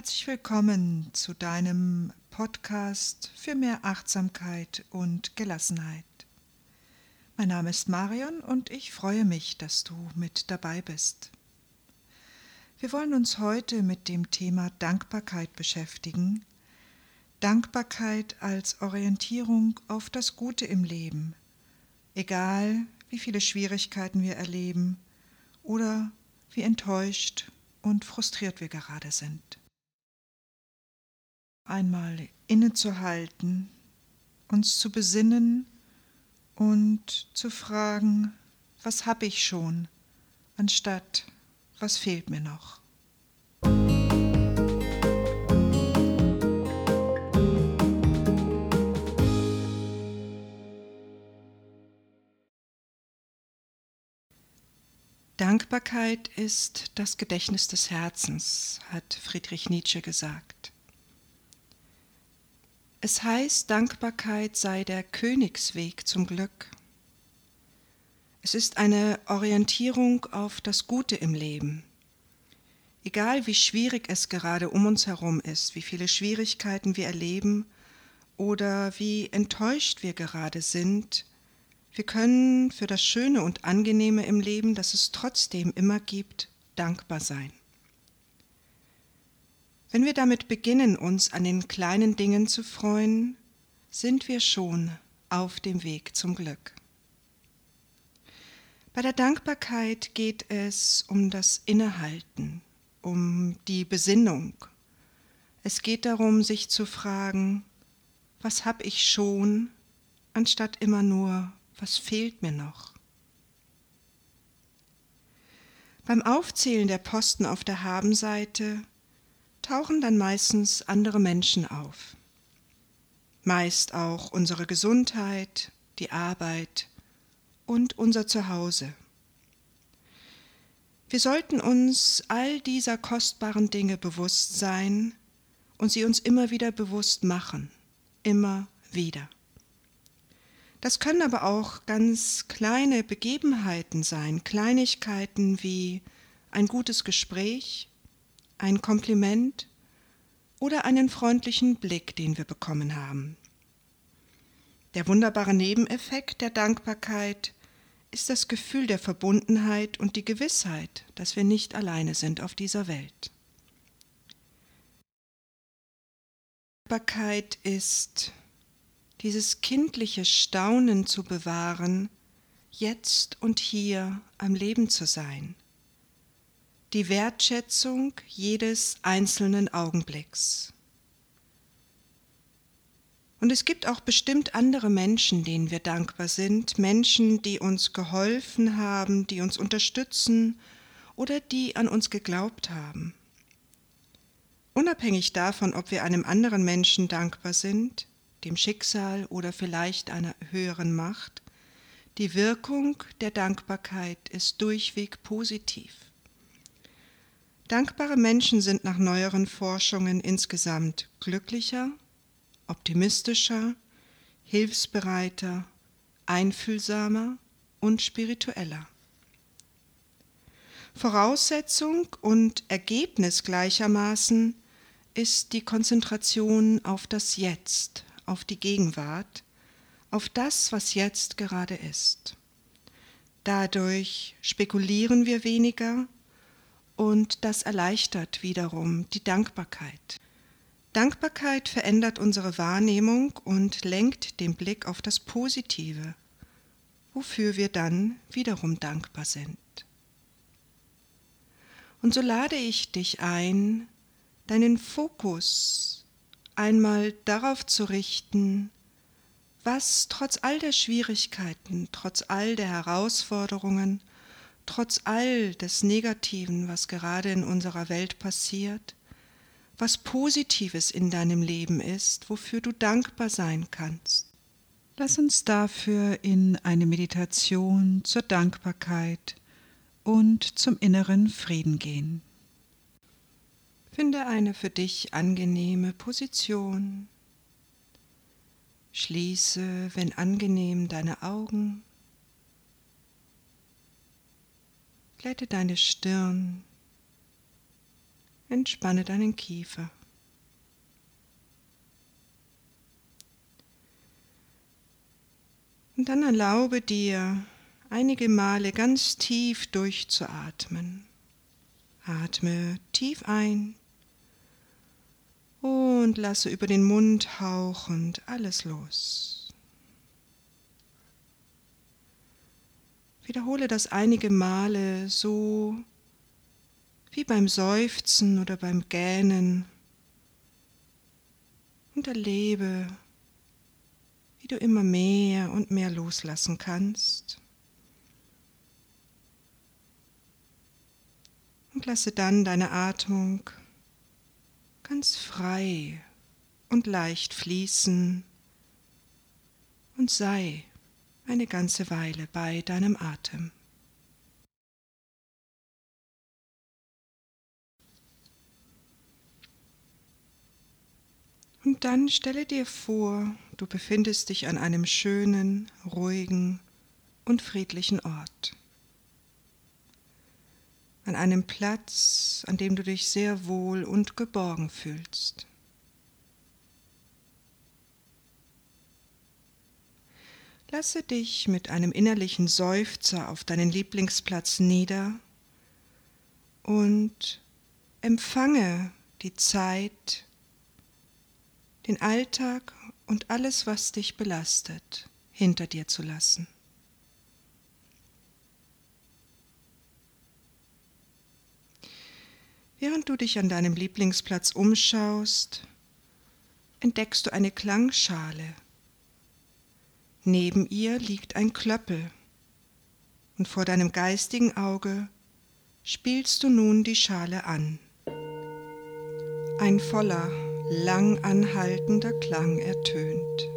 Herzlich willkommen zu deinem Podcast für mehr Achtsamkeit und Gelassenheit. Mein Name ist Marion und ich freue mich, dass du mit dabei bist. Wir wollen uns heute mit dem Thema Dankbarkeit beschäftigen. Dankbarkeit als Orientierung auf das Gute im Leben, egal wie viele Schwierigkeiten wir erleben oder wie enttäuscht und frustriert wir gerade sind. Einmal innezuhalten, uns zu besinnen und zu fragen, was habe ich schon, anstatt was fehlt mir noch. Dankbarkeit ist das Gedächtnis des Herzens, hat Friedrich Nietzsche gesagt. Es heißt, Dankbarkeit sei der Königsweg zum Glück. Es ist eine Orientierung auf das Gute im Leben. Egal wie schwierig es gerade um uns herum ist, wie viele Schwierigkeiten wir erleben oder wie enttäuscht wir gerade sind, wir können für das Schöne und Angenehme im Leben, das es trotzdem immer gibt, dankbar sein. Wenn wir damit beginnen, uns an den kleinen Dingen zu freuen, sind wir schon auf dem Weg zum Glück. Bei der Dankbarkeit geht es um das Innehalten, um die Besinnung. Es geht darum, sich zu fragen, was habe ich schon, anstatt immer nur, was fehlt mir noch? Beim Aufzählen der Posten auf der Habenseite tauchen dann meistens andere Menschen auf. Meist auch unsere Gesundheit, die Arbeit und unser Zuhause. Wir sollten uns all dieser kostbaren Dinge bewusst sein und sie uns immer wieder bewusst machen, immer wieder. Das können aber auch ganz kleine Begebenheiten sein, Kleinigkeiten wie ein gutes Gespräch, ein Kompliment oder einen freundlichen Blick, den wir bekommen haben. Der wunderbare Nebeneffekt der Dankbarkeit ist das Gefühl der Verbundenheit und die Gewissheit, dass wir nicht alleine sind auf dieser Welt. Dankbarkeit ist dieses kindliche Staunen zu bewahren, jetzt und hier am Leben zu sein. Die Wertschätzung jedes einzelnen Augenblicks. Und es gibt auch bestimmt andere Menschen, denen wir dankbar sind, Menschen, die uns geholfen haben, die uns unterstützen oder die an uns geglaubt haben. Unabhängig davon, ob wir einem anderen Menschen dankbar sind, dem Schicksal oder vielleicht einer höheren Macht, die Wirkung der Dankbarkeit ist durchweg positiv. Dankbare Menschen sind nach neueren Forschungen insgesamt glücklicher, optimistischer, hilfsbereiter, einfühlsamer und spiritueller. Voraussetzung und Ergebnis gleichermaßen ist die Konzentration auf das Jetzt, auf die Gegenwart, auf das, was jetzt gerade ist. Dadurch spekulieren wir weniger und das erleichtert wiederum die Dankbarkeit. Dankbarkeit verändert unsere Wahrnehmung und lenkt den Blick auf das Positive, wofür wir dann wiederum dankbar sind. Und so lade ich dich ein, deinen Fokus einmal darauf zu richten, was trotz all der Schwierigkeiten, trotz all der Herausforderungen, trotz all des Negativen, was gerade in unserer Welt passiert, was Positives in deinem Leben ist, wofür du dankbar sein kannst. Lass uns dafür in eine Meditation zur Dankbarkeit und zum inneren Frieden gehen. Finde eine für dich angenehme Position. Schließe, wenn angenehm, deine Augen. Glätte deine Stirn. Entspanne deinen Kiefer. Und dann erlaube dir, einige Male ganz tief durchzuatmen. Atme tief ein und lasse über den Mund hauchend alles los. Wiederhole das einige Male so wie beim Seufzen oder beim Gähnen und erlebe, wie du immer mehr und mehr loslassen kannst. Und lasse dann deine Atmung ganz frei und leicht fließen und sei eine ganze Weile bei deinem Atem. Und dann stelle dir vor, du befindest dich an einem schönen, ruhigen und friedlichen Ort. An einem Platz, an dem du dich sehr wohl und geborgen fühlst. Lasse dich mit einem innerlichen Seufzer auf deinen Lieblingsplatz nieder und empfange die Zeit, den Alltag und alles, was dich belastet, hinter dir zu lassen. Während du dich an deinem Lieblingsplatz umschaust, entdeckst du eine Klangschale. Neben ihr liegt ein Klöppel und vor deinem geistigen Auge spielst du nun die Schale an. Ein voller, lang anhaltender Klang ertönt.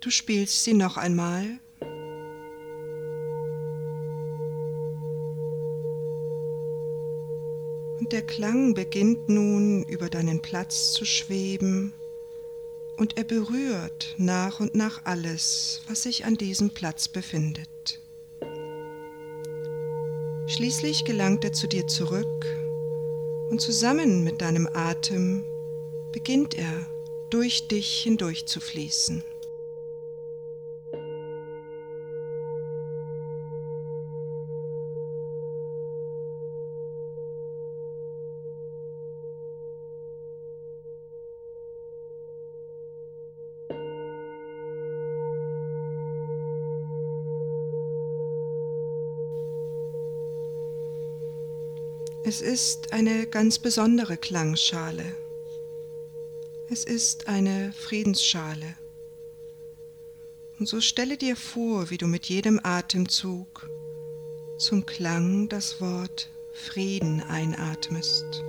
Du spielst sie noch einmal. Der Klang beginnt nun über deinen Platz zu schweben und er berührt nach und nach alles, was sich an diesem Platz befindet. Schließlich gelangt er zu dir zurück und zusammen mit deinem Atem beginnt er durch dich hindurch zu fließen. Es ist eine ganz besondere Klangschale. Es ist eine Friedensschale. Und so stelle dir vor, wie du mit jedem Atemzug zum Klang das Wort Frieden einatmest.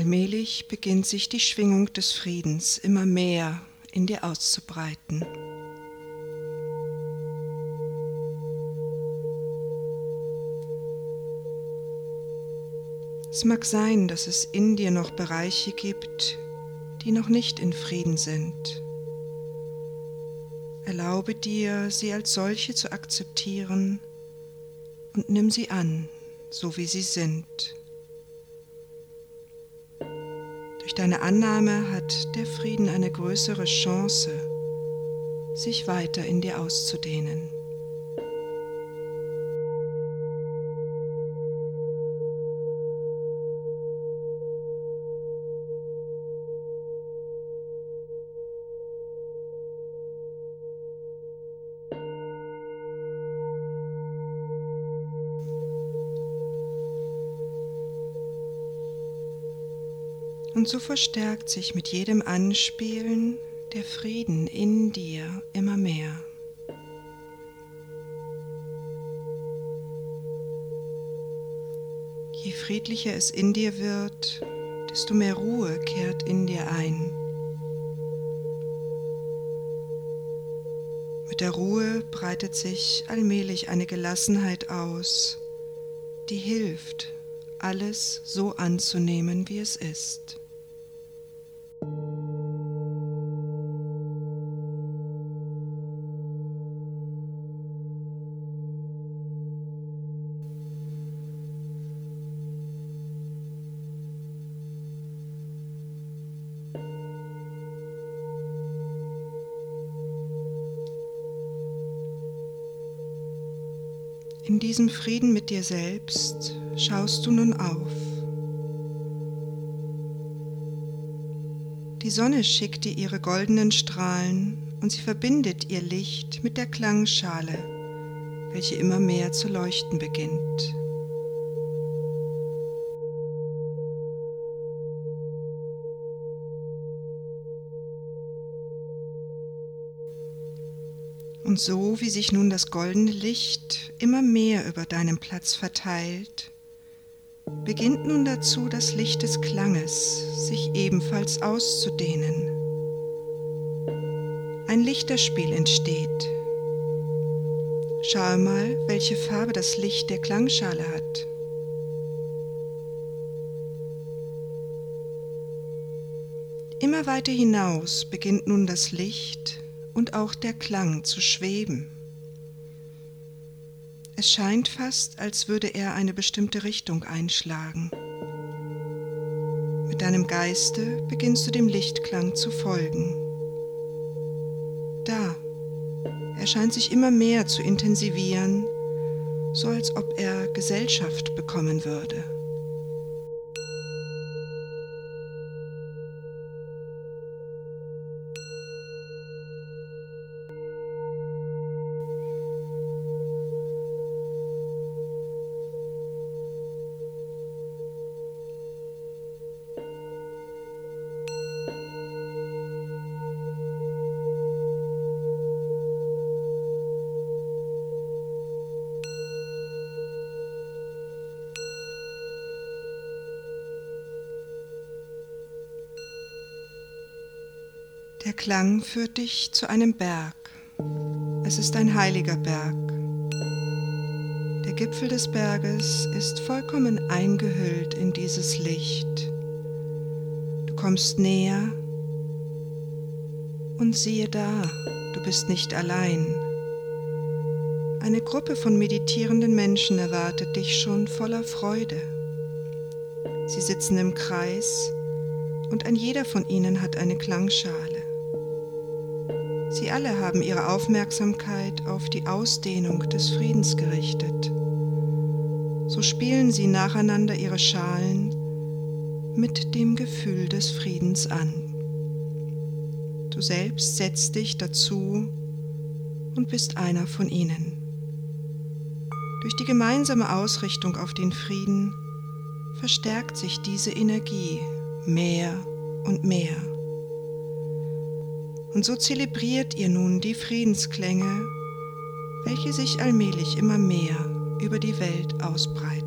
Allmählich beginnt sich die Schwingung des Friedens immer mehr in dir auszubreiten. Es mag sein, dass es in dir noch Bereiche gibt, die noch nicht in Frieden sind. Erlaube dir, sie als solche zu akzeptieren und nimm sie an, so wie sie sind. Deine Annahme hat der Frieden eine größere Chance, sich weiter in dir auszudehnen. Und so verstärkt sich mit jedem Anspielen der Frieden in dir immer mehr. Je friedlicher es in dir wird, desto mehr Ruhe kehrt in dir ein. Mit der Ruhe breitet sich allmählich eine Gelassenheit aus, die hilft, alles so anzunehmen, wie es ist. In diesem Frieden mit dir selbst schaust du nun auf. Die Sonne schickt dir ihre goldenen Strahlen und sie verbindet ihr Licht mit der Klangschale, welche immer mehr zu leuchten beginnt. Und so wie sich nun das goldene Licht immer mehr über deinen Platz verteilt, beginnt nun dazu das Licht des Klanges sich ebenfalls auszudehnen. Ein Lichterspiel entsteht. Schau mal, welche Farbe das Licht der Klangschale hat. Immer weiter hinaus beginnt nun das Licht und auch der Klang zu schweben. Es scheint fast, als würde er eine bestimmte Richtung einschlagen. Mit deinem Geiste beginnst du dem Lichtklang zu folgen. Da, er scheint sich immer mehr zu intensivieren, so als ob er Gesellschaft bekommen würde. Der Klang führt dich zu einem Berg. Es ist ein heiliger Berg. Der Gipfel des Berges ist vollkommen eingehüllt in dieses Licht. Du kommst näher und siehe da, du bist nicht allein. Eine Gruppe von meditierenden Menschen erwartet dich schon voller Freude. Sie sitzen im Kreis und ein jeder von ihnen hat eine Klangschale. Sie alle haben ihre Aufmerksamkeit auf die Ausdehnung des Friedens gerichtet. So spielen sie nacheinander ihre Schalen mit dem Gefühl des Friedens an. Du selbst setzt dich dazu und bist einer von ihnen. Durch die gemeinsame Ausrichtung auf den Frieden verstärkt sich diese Energie mehr und mehr. Und so zelebriert ihr nun die Friedensklänge, welche sich allmählich immer mehr über die Welt ausbreiten.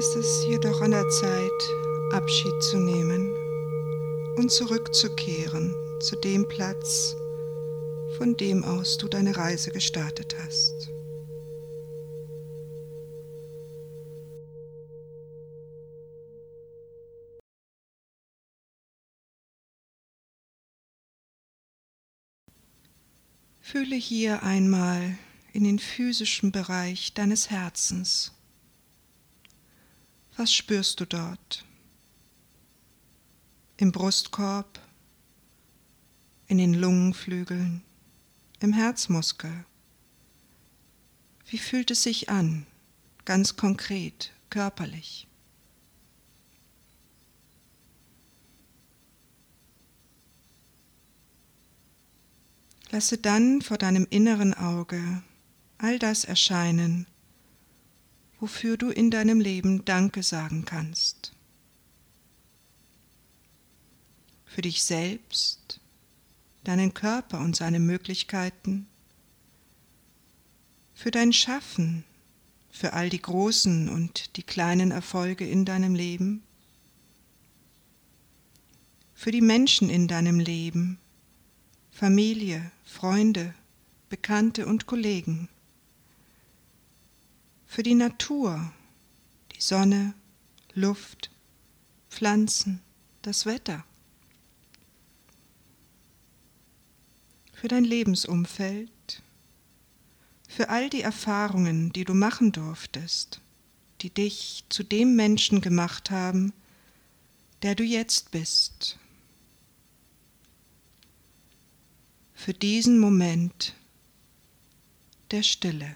Ist es jedoch an der Zeit, Abschied zu nehmen und zurückzukehren zu dem Platz, von dem aus du deine Reise gestartet hast. Fühle hier einmal in den physischen Bereich deines Herzens. Was spürst du dort? Im Brustkorb, in den Lungenflügeln, im Herzmuskel. Wie fühlt es sich an, ganz konkret, körperlich? Lasse dann vor deinem inneren Auge all das erscheinen, wofür du in deinem Leben Danke sagen kannst. Für dich selbst, deinen Körper und seine Möglichkeiten, für dein Schaffen, für all die großen und die kleinen Erfolge in deinem Leben, für die Menschen in deinem Leben, Familie, Freunde, Bekannte und Kollegen. Für die Natur, die Sonne, Luft, Pflanzen, das Wetter. Für dein Lebensumfeld, für all die Erfahrungen, die du machen durftest, die dich zu dem Menschen gemacht haben, der du jetzt bist. für diesen Moment der Stille.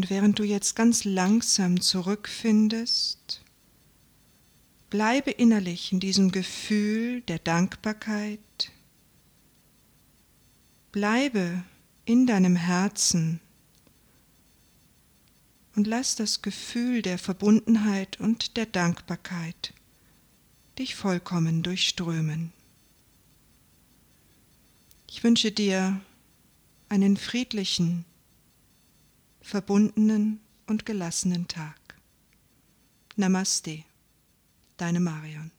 Und während du jetzt ganz langsam zurückfindest, bleibe innerlich in diesem Gefühl der Dankbarkeit, bleibe in deinem Herzen und lass das Gefühl der Verbundenheit und der Dankbarkeit dich vollkommen durchströmen. Ich wünsche dir einen friedlichen, verbundenen und gelassenen Tag. Namaste, deine Marion.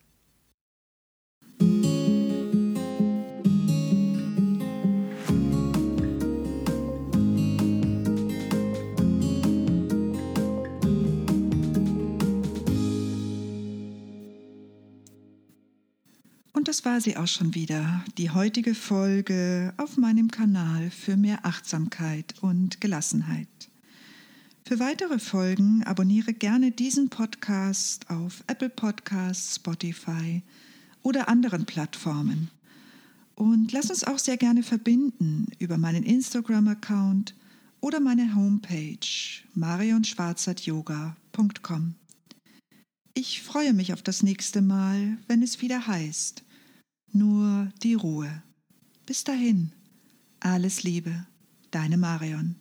Und das war sie auch schon wieder, die heutige Folge auf meinem Kanal für mehr Achtsamkeit und Gelassenheit. Für weitere Folgen abonniere gerne diesen Podcast auf Apple Podcasts, Spotify oder anderen Plattformen. Und lass uns auch sehr gerne verbinden über meinen Instagram-Account oder meine Homepage marionschwarzertyoga.com. Ich freue mich auf das nächste Mal, wenn es wieder heißt, nur die Ruhe. Bis dahin, alles Liebe, deine Marion.